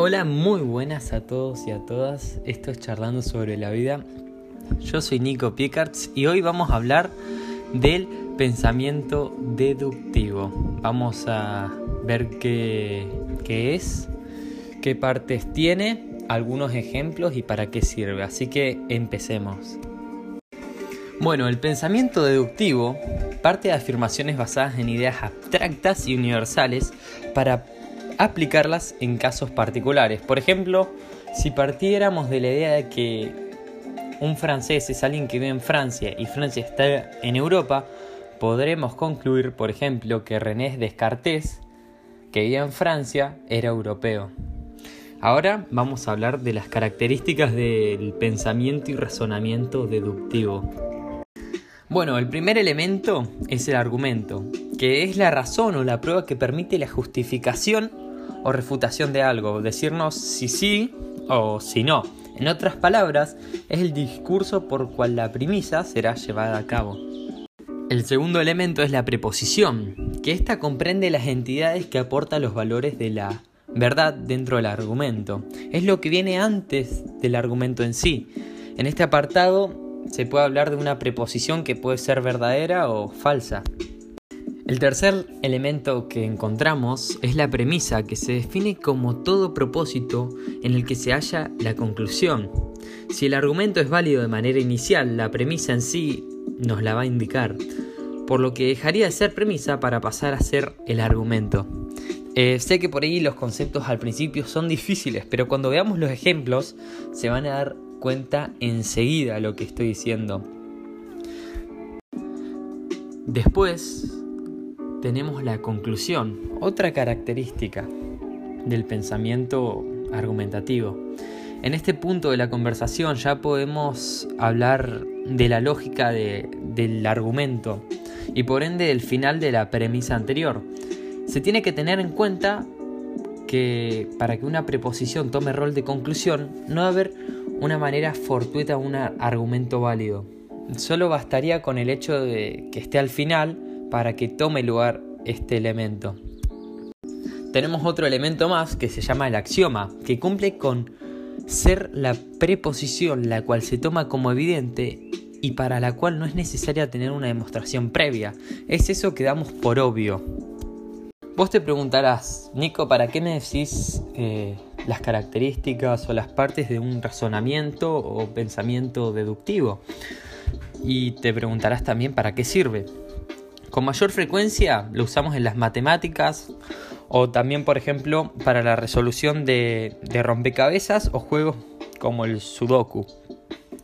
Hola, muy buenas a todos y a todas. Esto es Charlando sobre la vida. Yo soy Nico Piecarts y hoy vamos a hablar del pensamiento deductivo. Vamos a ver qué, qué es, qué partes tiene, algunos ejemplos y para qué sirve. Así que empecemos. Bueno, el pensamiento deductivo parte de afirmaciones basadas en ideas abstractas y universales para aplicarlas en casos particulares. Por ejemplo, si partiéramos de la idea de que un francés es alguien que vive en Francia y Francia está en Europa, podremos concluir, por ejemplo, que René Descartes, que vivía en Francia, era europeo. Ahora vamos a hablar de las características del pensamiento y razonamiento deductivo. Bueno, el primer elemento es el argumento, que es la razón o la prueba que permite la justificación o refutación de algo, decirnos si sí o si no. En otras palabras, es el discurso por cual la premisa será llevada a cabo. El segundo elemento es la preposición, que ésta comprende las entidades que aportan los valores de la verdad dentro del argumento. Es lo que viene antes del argumento en sí. En este apartado se puede hablar de una preposición que puede ser verdadera o falsa. El tercer elemento que encontramos es la premisa, que se define como todo propósito en el que se halla la conclusión. Si el argumento es válido de manera inicial, la premisa en sí nos la va a indicar, por lo que dejaría de ser premisa para pasar a ser el argumento. Eh, sé que por ahí los conceptos al principio son difíciles, pero cuando veamos los ejemplos se van a dar cuenta enseguida lo que estoy diciendo. Después tenemos la conclusión, otra característica del pensamiento argumentativo. En este punto de la conversación ya podemos hablar de la lógica del argumento y por ende del final de la premisa anterior. Se tiene que tener en cuenta que para que una preposición tome rol de conclusión no va haber una manera fortuita un argumento válido. Solo bastaría con el hecho de que esté al final para que tome lugar este elemento. Tenemos otro elemento más que se llama el axioma, que cumple con ser la preposición la cual se toma como evidente y para la cual no es necesaria tener una demostración previa. Es eso que damos por obvio. Vos te preguntarás, Nico, ¿para qué me decís eh, las características o las partes de un razonamiento o pensamiento deductivo? Y te preguntarás también para qué sirve. Con mayor frecuencia lo usamos en las matemáticas o también, por ejemplo, para la resolución de, rompecabezas o juegos como el Sudoku.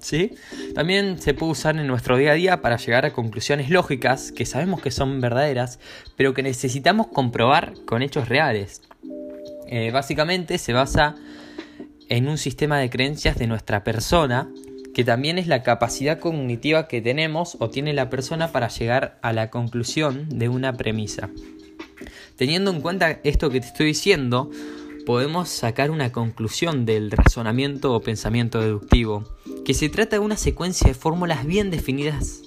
¿Sí? También se puede usar en nuestro día a día para llegar a conclusiones lógicas que sabemos que son verdaderas, pero que necesitamos comprobar con hechos reales. Eh, básicamente se basa en un sistema de creencias de nuestra persona que también es la capacidad cognitiva que tenemos o tiene la persona para llegar a la conclusión de una premisa. Teniendo en cuenta esto que te estoy diciendo, podemos sacar una conclusión del razonamiento o pensamiento deductivo, que se trata de una secuencia de fórmulas bien definidas,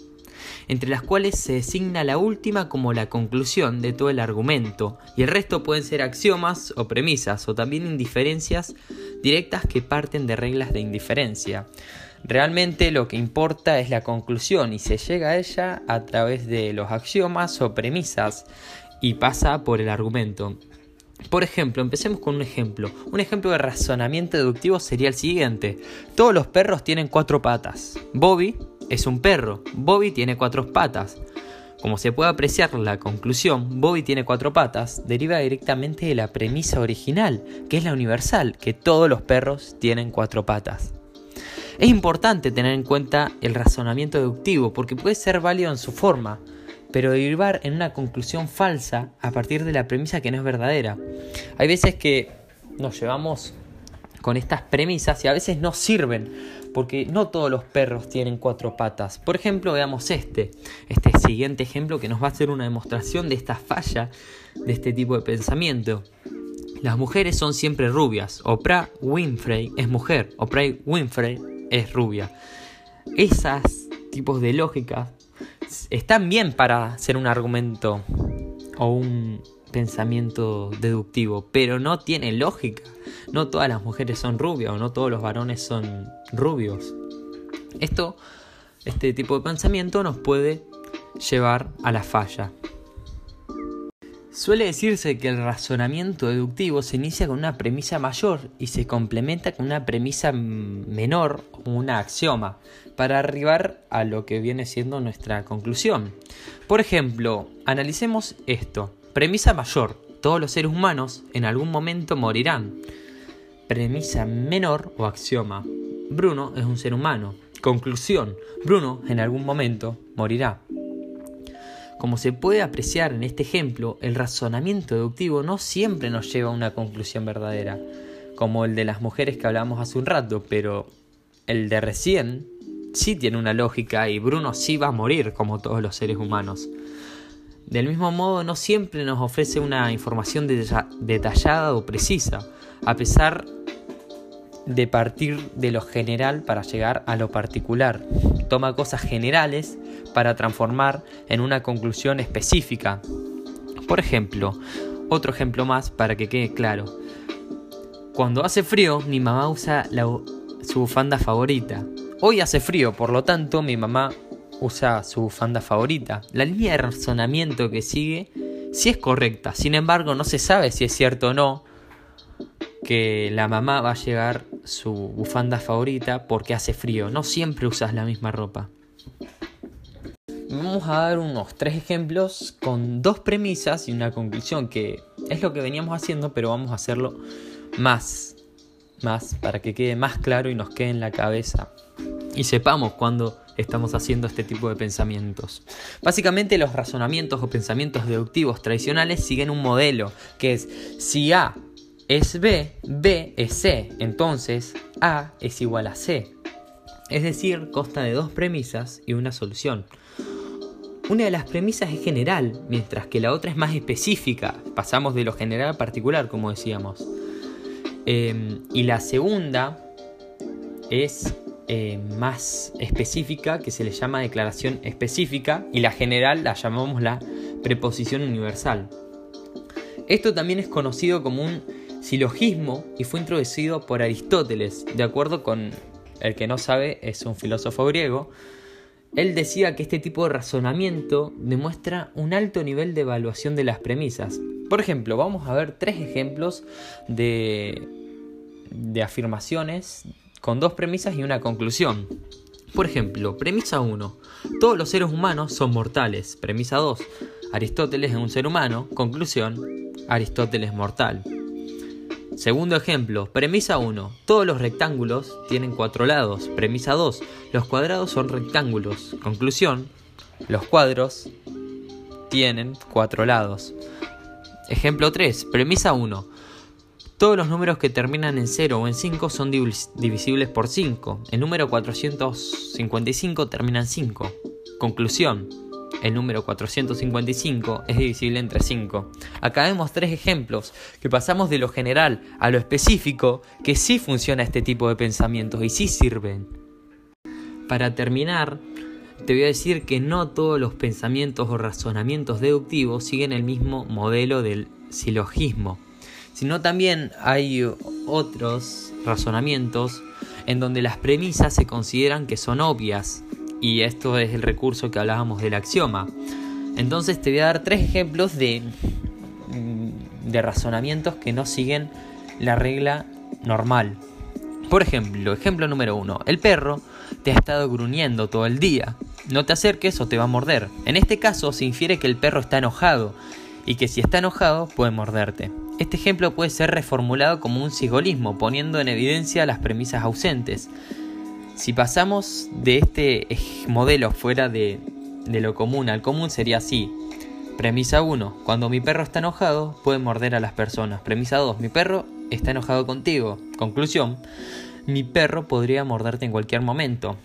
entre las cuales se designa la última como la conclusión de todo el argumento, y el resto pueden ser axiomas o premisas, o también indiferencias directas que parten de reglas de indiferencia. Realmente lo que importa es la conclusión y se llega a ella a través de los axiomas o premisas y pasa por el argumento. Por ejemplo, empecemos con un ejemplo. Un ejemplo de razonamiento deductivo sería el siguiente. Todos los perros tienen cuatro patas. Bobby es un perro. Bobby tiene cuatro patas. Como se puede apreciar la conclusión, Bobby tiene cuatro patas, deriva directamente de la premisa original, que es la universal, que todos los perros tienen cuatro patas. Es importante tener en cuenta el razonamiento deductivo porque puede ser válido en su forma, pero derivar en una conclusión falsa a partir de la premisa que no es verdadera. Hay veces que nos llevamos con estas premisas y a veces no sirven porque no todos los perros tienen cuatro patas. Por ejemplo, veamos este, este siguiente ejemplo que nos va a hacer una demostración de esta falla de este tipo de pensamiento. Las mujeres son siempre rubias. Oprah Winfrey es mujer. Oprah Winfrey es rubia. Esos tipos de lógica están bien para ser un argumento o un pensamiento deductivo, pero no tiene lógica. No todas las mujeres son rubias o no todos los varones son rubios. Esto, este tipo de pensamiento nos puede llevar a la falla. Suele decirse que el razonamiento deductivo se inicia con una premisa mayor y se complementa con una premisa menor o una axioma para arribar a lo que viene siendo nuestra conclusión. Por ejemplo, analicemos esto. Premisa mayor, todos los seres humanos en algún momento morirán. Premisa menor o axioma, Bruno es un ser humano. Conclusión, Bruno en algún momento morirá. Como se puede apreciar en este ejemplo, el razonamiento deductivo no siempre nos lleva a una conclusión verdadera, como el de las mujeres que hablábamos hace un rato, pero el de recién sí tiene una lógica y Bruno sí va a morir como todos los seres humanos. Del mismo modo, no siempre nos ofrece una información detallada o precisa, a pesar de partir de lo general para llegar a lo particular. Toma cosas generales para transformar en una conclusión específica. Por ejemplo, otro ejemplo más para que quede claro. Cuando hace frío, mi mamá usa su bufanda favorita. Hoy hace frío, por lo tanto, mi mamá usa su bufanda favorita. La línea de razonamiento que sigue sí es correcta, sin embargo no se sabe si es cierto o no que la mamá va a llegar su bufanda favorita porque hace frío. No siempre usas la misma ropa. Vamos a dar unos tres ejemplos con dos premisas y una conclusión que es lo que veníamos haciendo, pero vamos a hacerlo más, más para que quede más claro y nos quede en la cabeza y sepamos cuando estamos haciendo este tipo de pensamientos. Básicamente los razonamientos o pensamientos deductivos tradicionales siguen un modelo que es si A es B, B es C, entonces A es igual a C. Es decir, consta de dos premisas y una solución. Una de las premisas es general, mientras que la otra es más específica. Pasamos de lo general a particular, como decíamos. Em, y la segunda es eh, más específica, que se le llama declaración específica, y la general la llamamos la preposición universal. Esto también es conocido como un silogismo y fue introducido por Aristóteles, de acuerdo con el que no sabe, es un filósofo griego. Él decía que este tipo de razonamiento demuestra un alto nivel de evaluación de las premisas. Por ejemplo, vamos a ver tres ejemplos de, afirmaciones con dos premisas y una conclusión. Por ejemplo, premisa 1. Todos los seres humanos son mortales. Premisa 2. Aristóteles es un ser humano. Conclusión. Aristóteles mortal. Segundo ejemplo, premisa 1. Todos los rectángulos tienen cuatro lados. Premisa 2. Los cuadrados son rectángulos. Conclusión. Los cuadros tienen cuatro lados. Ejemplo 3. Premisa 1. Todos los números que terminan en 0 o en 5 son divisibles por 5. El número 455 termina en 5. Conclusión. El número 455 es divisible entre 5. Acá vemos tres ejemplos que pasamos de lo general a lo específico que sí funciona este tipo de pensamientos y sí sirven. Para terminar, te voy a decir que no todos los pensamientos o razonamientos deductivos siguen el mismo modelo del silogismo sino también hay otros razonamientos en donde las premisas se consideran que son obvias, y esto es el recurso que hablábamos del axioma. Entonces te voy a dar tres ejemplos de, mm, de razonamientos que no siguen la regla normal. Por ejemplo, ejemplo número uno, el perro te ha estado gruñendo todo el día. No te acerques o te va a morder. En este caso se infiere que el perro está enojado y que si está enojado puede morderte. Este ejemplo puede ser reformulado como un sigolismo, poniendo en evidencia las premisas ausentes. Si pasamos de este modelo fuera de, lo común al común sería así. Premisa 1. Cuando mi perro está enojado, puede morder a las personas. Premisa 2. Mi perro está enojado contigo. Conclusión. Mi perro podría morderte en cualquier momento.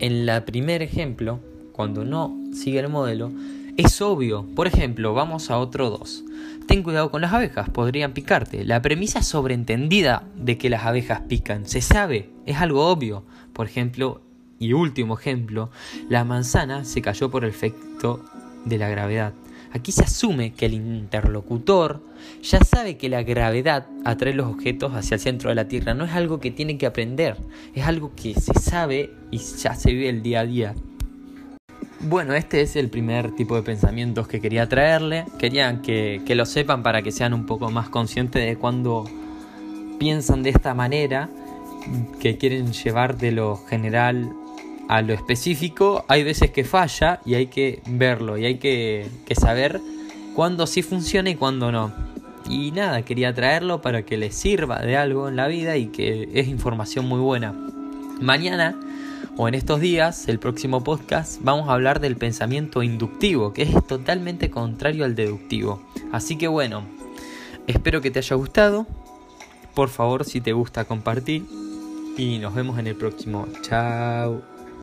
En el primer ejemplo, cuando no sigue el modelo, es obvio. Por ejemplo, vamos a otro 2. Ten cuidado con las abejas, podrían picarte. La premisa sobreentendida de que las abejas pican se sabe, es algo obvio. Por ejemplo, y último ejemplo, la manzana se cayó por el efecto de la gravedad. Aquí se asume que el interlocutor ya sabe que la gravedad atrae los objetos hacia el centro de la Tierra. No es algo que tiene que aprender, es algo que se sabe y ya se vive el día a día. Bueno, este es el primer tipo de pensamientos que quería traerle. Quería que, que lo sepan para que sean un poco más conscientes de cuando piensan de esta manera, que quieren llevar de lo general a lo específico, hay veces que falla y hay que verlo y hay que, que saber cuándo sí funciona y cuándo no. Y nada, quería traerlo para que les sirva de algo en la vida y que es información muy buena. Mañana o en estos días, el próximo podcast, vamos a hablar del pensamiento inductivo, que es totalmente contrario al deductivo. Así que bueno, espero que te haya gustado. Por favor, si te gusta, compartir. Y nos vemos en el próximo. Chao.